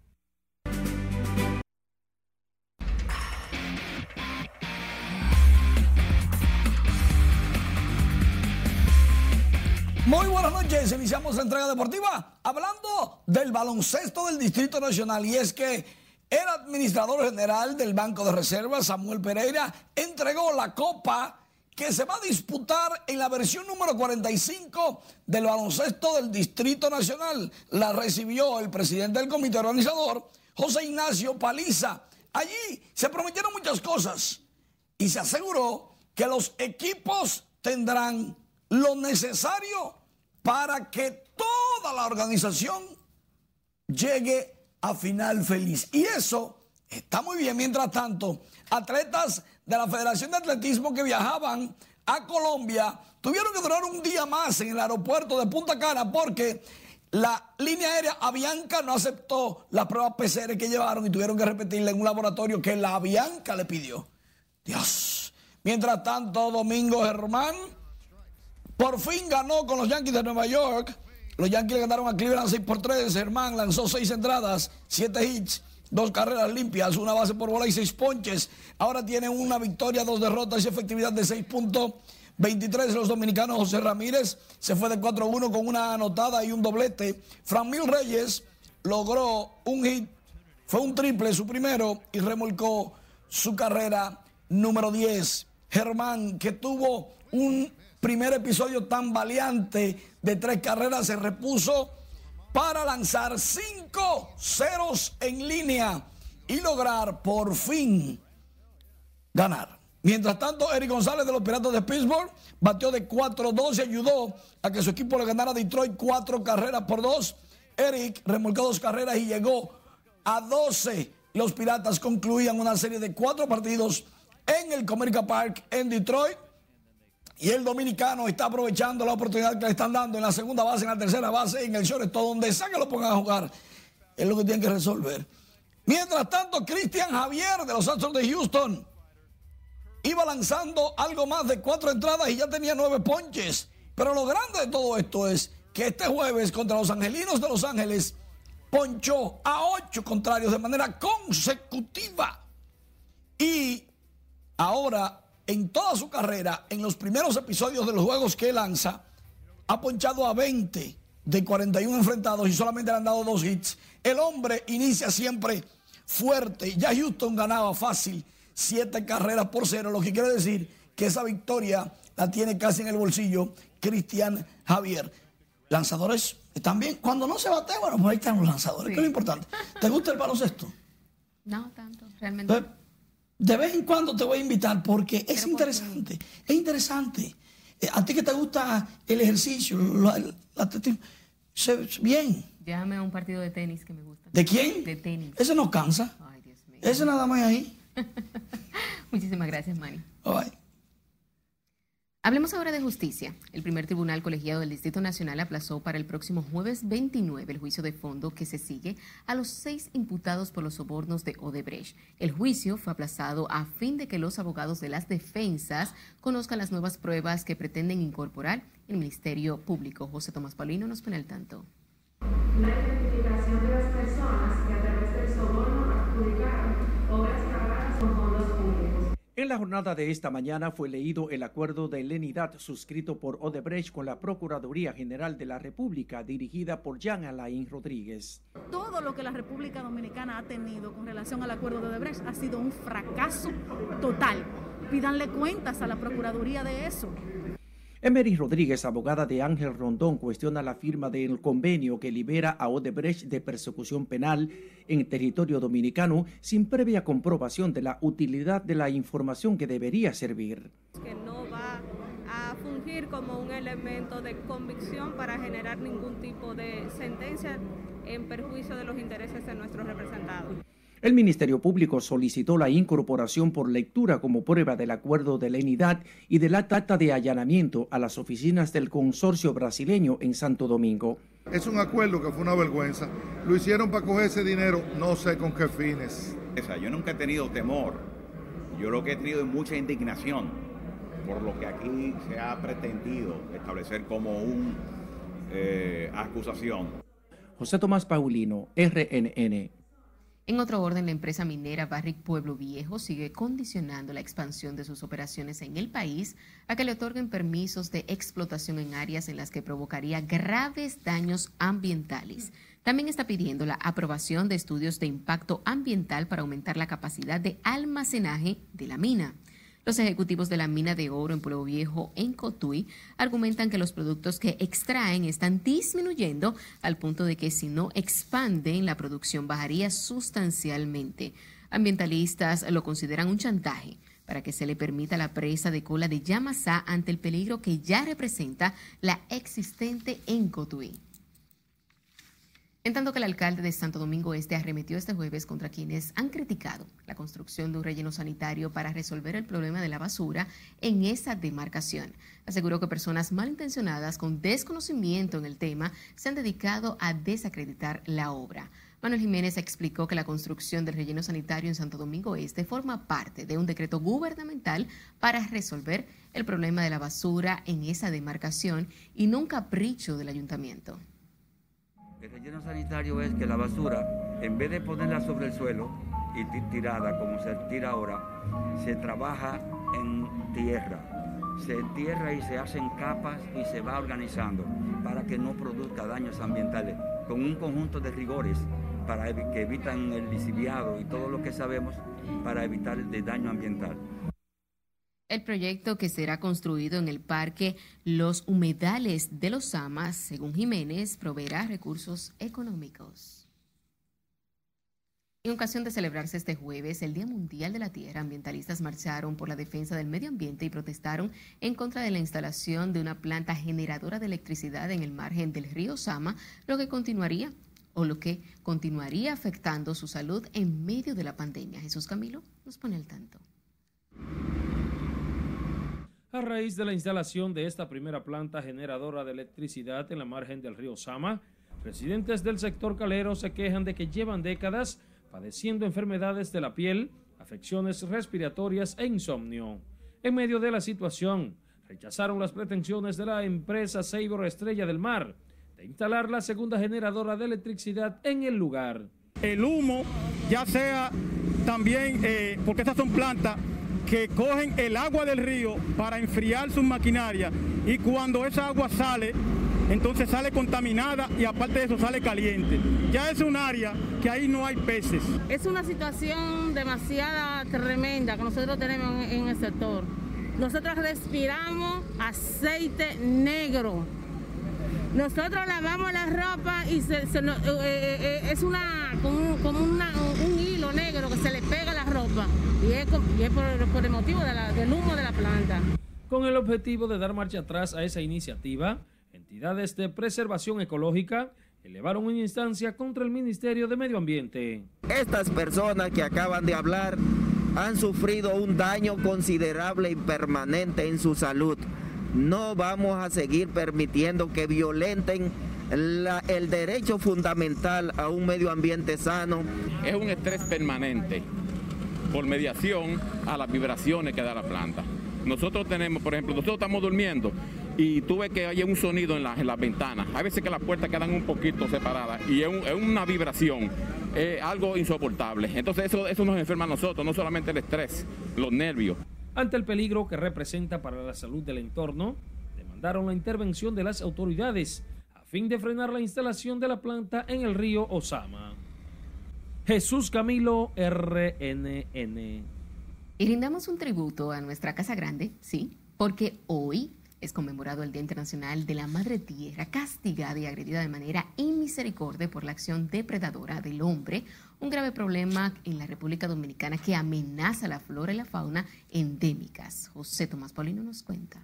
Muy buenas noches, iniciamos la entrega deportiva hablando del baloncesto del Distrito Nacional y es que el administrador general del Banco de Reservas, Samuel Pereira, entregó la copa que se va a disputar en la versión número 45 del baloncesto del Distrito Nacional. La recibió el presidente del comité organizador, José Ignacio Paliza. Allí se prometieron muchas cosas y se aseguró que los equipos tendrán lo necesario para que toda la organización llegue a final feliz. Y eso está muy bien. Mientras tanto, atletas de la Federación de Atletismo que viajaban a Colombia tuvieron que durar un día más en el aeropuerto de Punta Cana porque la línea aérea Avianca no aceptó la prueba PCR que llevaron y tuvieron que repetirla en un laboratorio que la Avianca le pidió. Dios. Mientras tanto, Domingo Germán por fin ganó con los Yankees de Nueva York los Yankees ganaron a Cleveland 6 por 3. Germán lanzó 6 entradas, 7 hits, 2 carreras limpias, una base por bola y 6 ponches. Ahora tienen una victoria, dos derrotas y efectividad de 6.26. 23 los dominicanos José Ramírez se fue de 4-1 con una anotada y un doblete. Fran Mil Reyes logró un hit, fue un triple su primero y remolcó su carrera número 10. Germán, que tuvo un primer episodio tan valiente de tres carreras, se repuso para lanzar cinco ceros en línea y lograr por fin ganar. Mientras tanto, Eric González de los Piratas de Pittsburgh batió de 4-2 y ayudó a que su equipo le ganara a Detroit cuatro carreras por dos. Eric remolcó dos carreras y llegó a 12. Los Piratas concluían una serie de cuatro partidos en el Comerica Park en Detroit. Y el dominicano está aprovechando la oportunidad que le están dando en la segunda base, en la tercera base, en el shortstop, donde sea que lo pongan a jugar. Es lo que tienen que resolver. Mientras tanto, Cristian Javier de los Astros de Houston iba lanzando algo más de cuatro entradas y ya tenía nueve ponches. Pero lo grande de todo esto es que este jueves contra los Angelinos de Los Ángeles ponchó a ocho contrarios de manera consecutiva. Y ahora, en toda su carrera, en los primeros episodios de los juegos que lanza, ha ponchado a 20 de 41 enfrentados y solamente le han dado dos hits. El hombre inicia siempre fuerte. Ya Houston ganaba fácil siete carreras por cero, lo que quiere decir que esa victoria la tiene casi en el bolsillo Cristian Javier. Lanzadores están bien. Cuando no se bate, bueno, pues ahí están los lanzadores, que es lo importante. ¿Te gusta el baloncesto? No, tanto, realmente. Pues, de vez en cuando te voy a invitar porque es interesante, es interesante. Eh, a ti que te gusta el ejercicio, el atletismo, bien. Llévame a un partido de tenis que me gusta. ¿De quién? De tenis. Ese no cansa. Ay, Dios mío. Ese nada más ahí. Muchísimas gracias, Manny. Bye. Hablemos ahora de justicia. El primer tribunal colegiado del Distrito Nacional aplazó para el próximo jueves 29 el juicio de fondo que se sigue a los seis imputados por los sobornos de Odebrecht. El juicio fue aplazado a fin de que los abogados de las defensas conozcan las nuevas pruebas que pretenden incorporar el Ministerio Público. José Tomás Paulino nos pone al tanto. La identificación de las personas que a través del soborno adjudicaron obras pagadas con fondos públicos. En la jornada de esta mañana fue leído el acuerdo de lenidad suscrito por Odebrecht con la Procuraduría General de la República, dirigida por Jean Alain Rodríguez. Todo lo que la República Dominicana ha tenido con relación al acuerdo de Odebrecht ha sido un fracaso total. Pídanle cuentas a la Procuraduría de eso. Emery Rodríguez, abogada de Ángel Rondón, cuestiona la firma del convenio que libera a Odebrecht de persecución penal en territorio dominicano sin previa comprobación de la utilidad de la información que debería servir. Que no va a fungir como un elemento de convicción para generar ningún tipo de sentencia en perjuicio de los intereses de nuestros representados. El Ministerio Público solicitó la incorporación por lectura como prueba del acuerdo de lenidad y de la acta de allanamiento a las oficinas del consorcio brasileño en Santo Domingo. Es un acuerdo que fue una vergüenza. Lo hicieron para coger ese dinero, no sé con qué fines. yo nunca he tenido temor. Yo lo que he tenido es mucha indignación por lo que aquí se ha pretendido establecer como una eh, acusación. José Tomás Paulino, RNN. En otro orden, la empresa minera Barrick Pueblo Viejo sigue condicionando la expansión de sus operaciones en el país a que le otorguen permisos de explotación en áreas en las que provocaría graves daños ambientales. También está pidiendo la aprobación de estudios de impacto ambiental para aumentar la capacidad de almacenaje de la mina. Los ejecutivos de la mina de oro en Pueblo Viejo, en Cotuí, argumentan que los productos que extraen están disminuyendo al punto de que si no expanden, la producción bajaría sustancialmente. Ambientalistas lo consideran un chantaje para que se le permita la presa de cola de Yamasá ante el peligro que ya representa la existente en Cotuí. En tanto que el alcalde de Santo Domingo Este arremetió este jueves contra quienes han criticado la construcción de un relleno sanitario para resolver el problema de la basura en esa demarcación. Aseguró que personas malintencionadas con desconocimiento en el tema se han dedicado a desacreditar la obra. Manuel Jiménez explicó que la construcción del relleno sanitario en Santo Domingo Este forma parte de un decreto gubernamental para resolver el problema de la basura en esa demarcación y no un capricho del ayuntamiento. El relleno sanitario es que la basura, en vez de ponerla sobre el suelo y tirada como se tira ahora, se trabaja en tierra se entierra y se hacen capas y se va organizando para que no produzca daños ambientales, con un conjunto de rigores para que evitan el lisiviado y todo lo que sabemos para evitar el daño ambiental. El proyecto que será construido en el parque Los Humedales de los Amas, según Jiménez, proveerá recursos económicos. En ocasión de celebrarse este jueves el Día Mundial de la Tierra, ambientalistas marcharon por la defensa del medio ambiente y protestaron en contra de la instalación de una planta generadora de electricidad en el margen del río Sama, lo que continuaría o lo que continuaría afectando su salud en medio de la pandemia. Jesús Camilo nos pone al tanto. A raíz de la instalación de esta primera planta generadora de electricidad en la margen del río Sama, residentes del sector calero se quejan de que llevan décadas padeciendo enfermedades de la piel, afecciones respiratorias e insomnio. En medio de la situación, rechazaron las pretensiones de la empresa Seibor Estrella del Mar de instalar la segunda generadora de electricidad en el lugar. El humo, ya sea también, eh, porque estas son plantas que cogen el agua del río para enfriar sus maquinarias y cuando esa agua sale entonces sale contaminada y aparte de eso sale caliente. Ya es un área que ahí no hay peces. Es una situación demasiada tremenda que nosotros tenemos en, el sector. Nosotros respiramos aceite negro. Nosotros lavamos la ropa y se, eh, eh, eh, es una como, un hilo negro que se le pega a la ropa y es, por, el motivo del humo de la planta. Con el objetivo de dar marcha atrás a esa iniciativa, entidades de preservación ecológica elevaron una instancia contra el Ministerio de Medio Ambiente. Estas personas que acaban de hablar han sufrido un daño considerable y permanente en su salud. No vamos a seguir permitiendo que violenten el derecho fundamental a un medio ambiente sano. Es un estrés permanente por mediación a las vibraciones que da la planta. Nosotros tenemos, por ejemplo, nosotros estamos durmiendo y tuve que haya un sonido en, las ventanas. Hay veces que las puertas quedan un poquito separadas y es, una vibración, es algo insoportable. Entonces eso, eso nos enferma a nosotros, no solamente el estrés, los nervios. Ante el peligro que representa para la salud del entorno, demandaron la intervención de las autoridades fin de frenar la instalación de la planta en el río Osama. Jesús Camilo RNN. Y rindamos un tributo a nuestra Casa Grande, sí, porque hoy es conmemorado el Día Internacional de la Madre Tierra, castigada y agredida de manera inmisericordia por la acción depredadora del hombre, un grave problema en la República Dominicana que amenaza la flora y la fauna endémicas. José Tomás Paulino nos cuenta.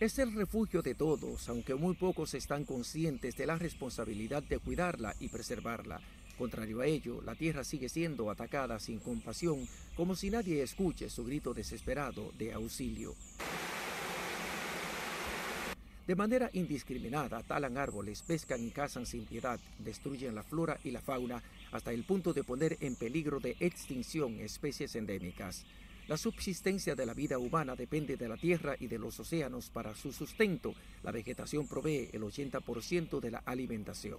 Es el refugio de todos, aunque muy pocos están conscientes de la responsabilidad de cuidarla y preservarla. Contrario a ello, la tierra sigue siendo atacada sin compasión, como si nadie escuche su grito desesperado de auxilio. De manera indiscriminada, talan árboles, pescan y cazan sin piedad, destruyen la flora y la fauna hasta el punto de poner en peligro de extinción especies endémicas. La subsistencia de la vida humana depende de la tierra y de los océanos para su sustento. La vegetación provee el 80% de la alimentación.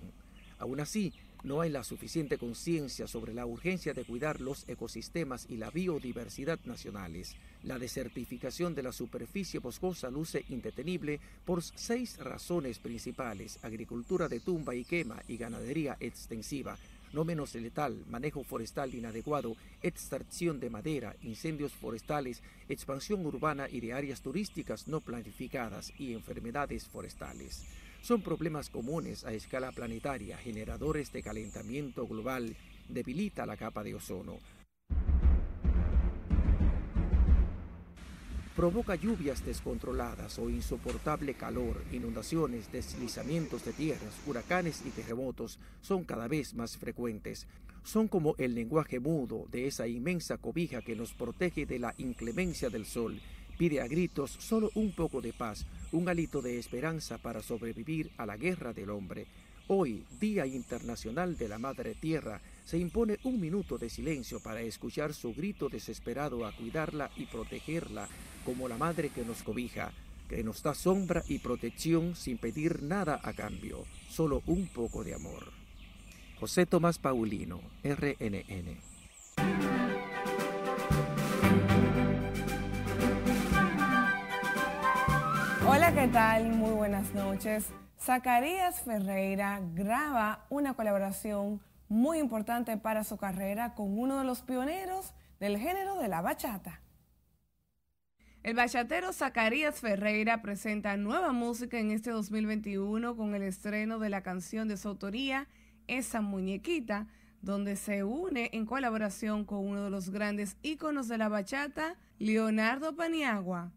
Aún así, no hay la suficiente conciencia sobre la urgencia de cuidar los ecosistemas y la biodiversidad nacionales. La desertificación de la superficie boscosa luce indetenible por seis razones principales, agricultura de tumba y quema y ganadería extensiva, no menos letal, manejo forestal inadecuado, extracción de madera, incendios forestales, expansión urbana y de áreas turísticas no planificadas y enfermedades forestales son problemas comunes a escala planetaria, generadores de calentamiento global, debilita la capa de ozono. Provoca lluvias descontroladas o insoportable calor, inundaciones, deslizamientos de tierras, huracanes y terremotos son cada vez más frecuentes. Son como el lenguaje mudo de esa inmensa cobija que nos protege de la inclemencia del sol pide a gritos solo un poco de paz, un hálito de esperanza para sobrevivir a la guerra del hombre. Hoy, Día Internacional de la Madre Tierra, se impone un minuto de silencio para escuchar su grito desesperado a cuidarla y protegerla como la madre que nos cobija, que nos da sombra y protección sin pedir nada a cambio, solo un poco de amor. José Tomás Paulino, RNN. Hola, ¿qué tal? Muy buenas noches. Zacarías Ferreira graba una colaboración muy importante para su carrera con uno de los pioneros del género de la bachata. El bachatero Zacarías Ferreira presenta nueva música en este 2021 con el estreno de la canción de su autoría, Esa Muñequita, donde se une en colaboración con uno de los grandes íconos de la bachata, Leonardo Paniagua.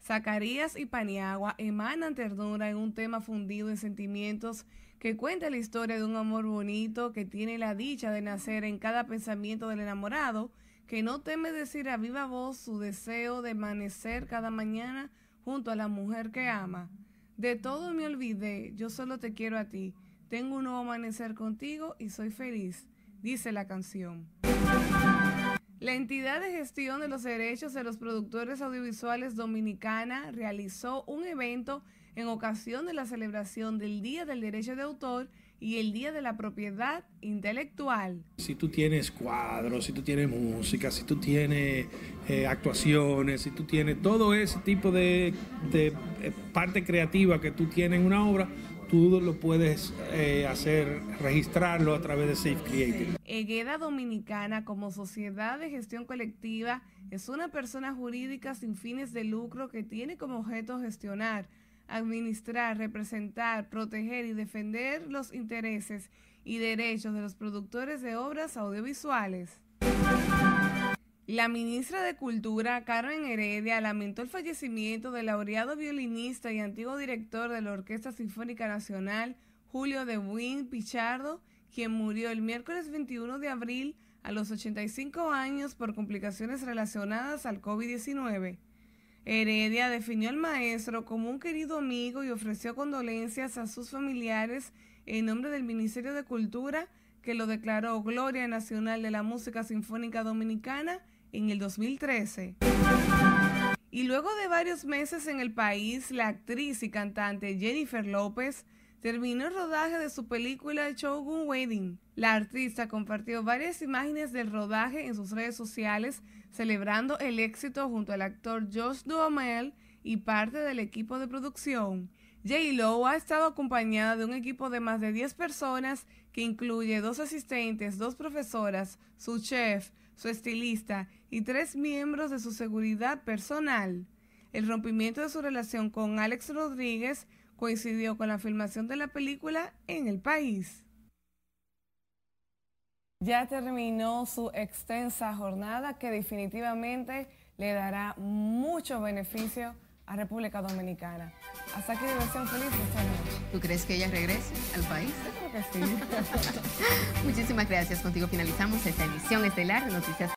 Zacarías y Paniagua emanan ternura en un tema fundido en sentimientos que cuenta la historia de un amor bonito que tiene la dicha de nacer en cada pensamiento del enamorado, que no teme decir a viva voz su deseo de amanecer cada mañana junto a la mujer que ama. De todo me olvidé, yo solo te quiero a ti. Tengo un nuevo amanecer contigo y soy feliz, dice la canción. La entidad de gestión de los derechos de los productores audiovisuales dominicana realizó un evento en ocasión de la celebración del Día del Derecho de Autor y el Día de la Propiedad Intelectual. Si tú tienes cuadros, si tú tienes música, si tú tienes eh, actuaciones, si tú tienes todo ese tipo de, de eh, parte creativa que tú tienes en una obra, tú lo puedes eh, hacer, registrarlo a través de Safe Creative. Egueda Dominicana, como sociedad de gestión colectiva, es una persona jurídica sin fines de lucro que tiene como objeto gestionar, administrar, representar, proteger y defender los intereses y derechos de los productores de obras audiovisuales. La ministra de Cultura, Carmen Heredia, lamentó el fallecimiento del laureado violinista y antiguo director de la Orquesta Sinfónica Nacional, Julio de Buin Pichardo, quien murió el miércoles 21 de abril a los 85 años por complicaciones relacionadas al COVID-19. Heredia definió al maestro como un querido amigo y ofreció condolencias a sus familiares en nombre del Ministerio de Cultura, que lo declaró Gloria Nacional de la Música Sinfónica Dominicana en el 2013. Y luego de varios meses en el país, la actriz y cantante Jennifer López terminó el rodaje de su película Shogun Wedding. La artista compartió varias imágenes del rodaje en sus redes sociales, celebrando el éxito junto al actor Josh Duhamel y parte del equipo de producción. J-Lo ha estado acompañada de un equipo de más de 10 personas que incluye dos asistentes, dos profesoras, su chef, su estilista y tres miembros de su seguridad personal. El rompimiento de su relación con Alex Rodríguez coincidió con la filmación de la película en el país. Ya terminó su extensa jornada que definitivamente le dará mucho beneficio a República Dominicana. Hasta aquí diversión feliz esta noche. ¿Tú crees que ella regrese al país? Yo creo que sí. Muchísimas gracias. Contigo finalizamos esta emisión estelar de Noticias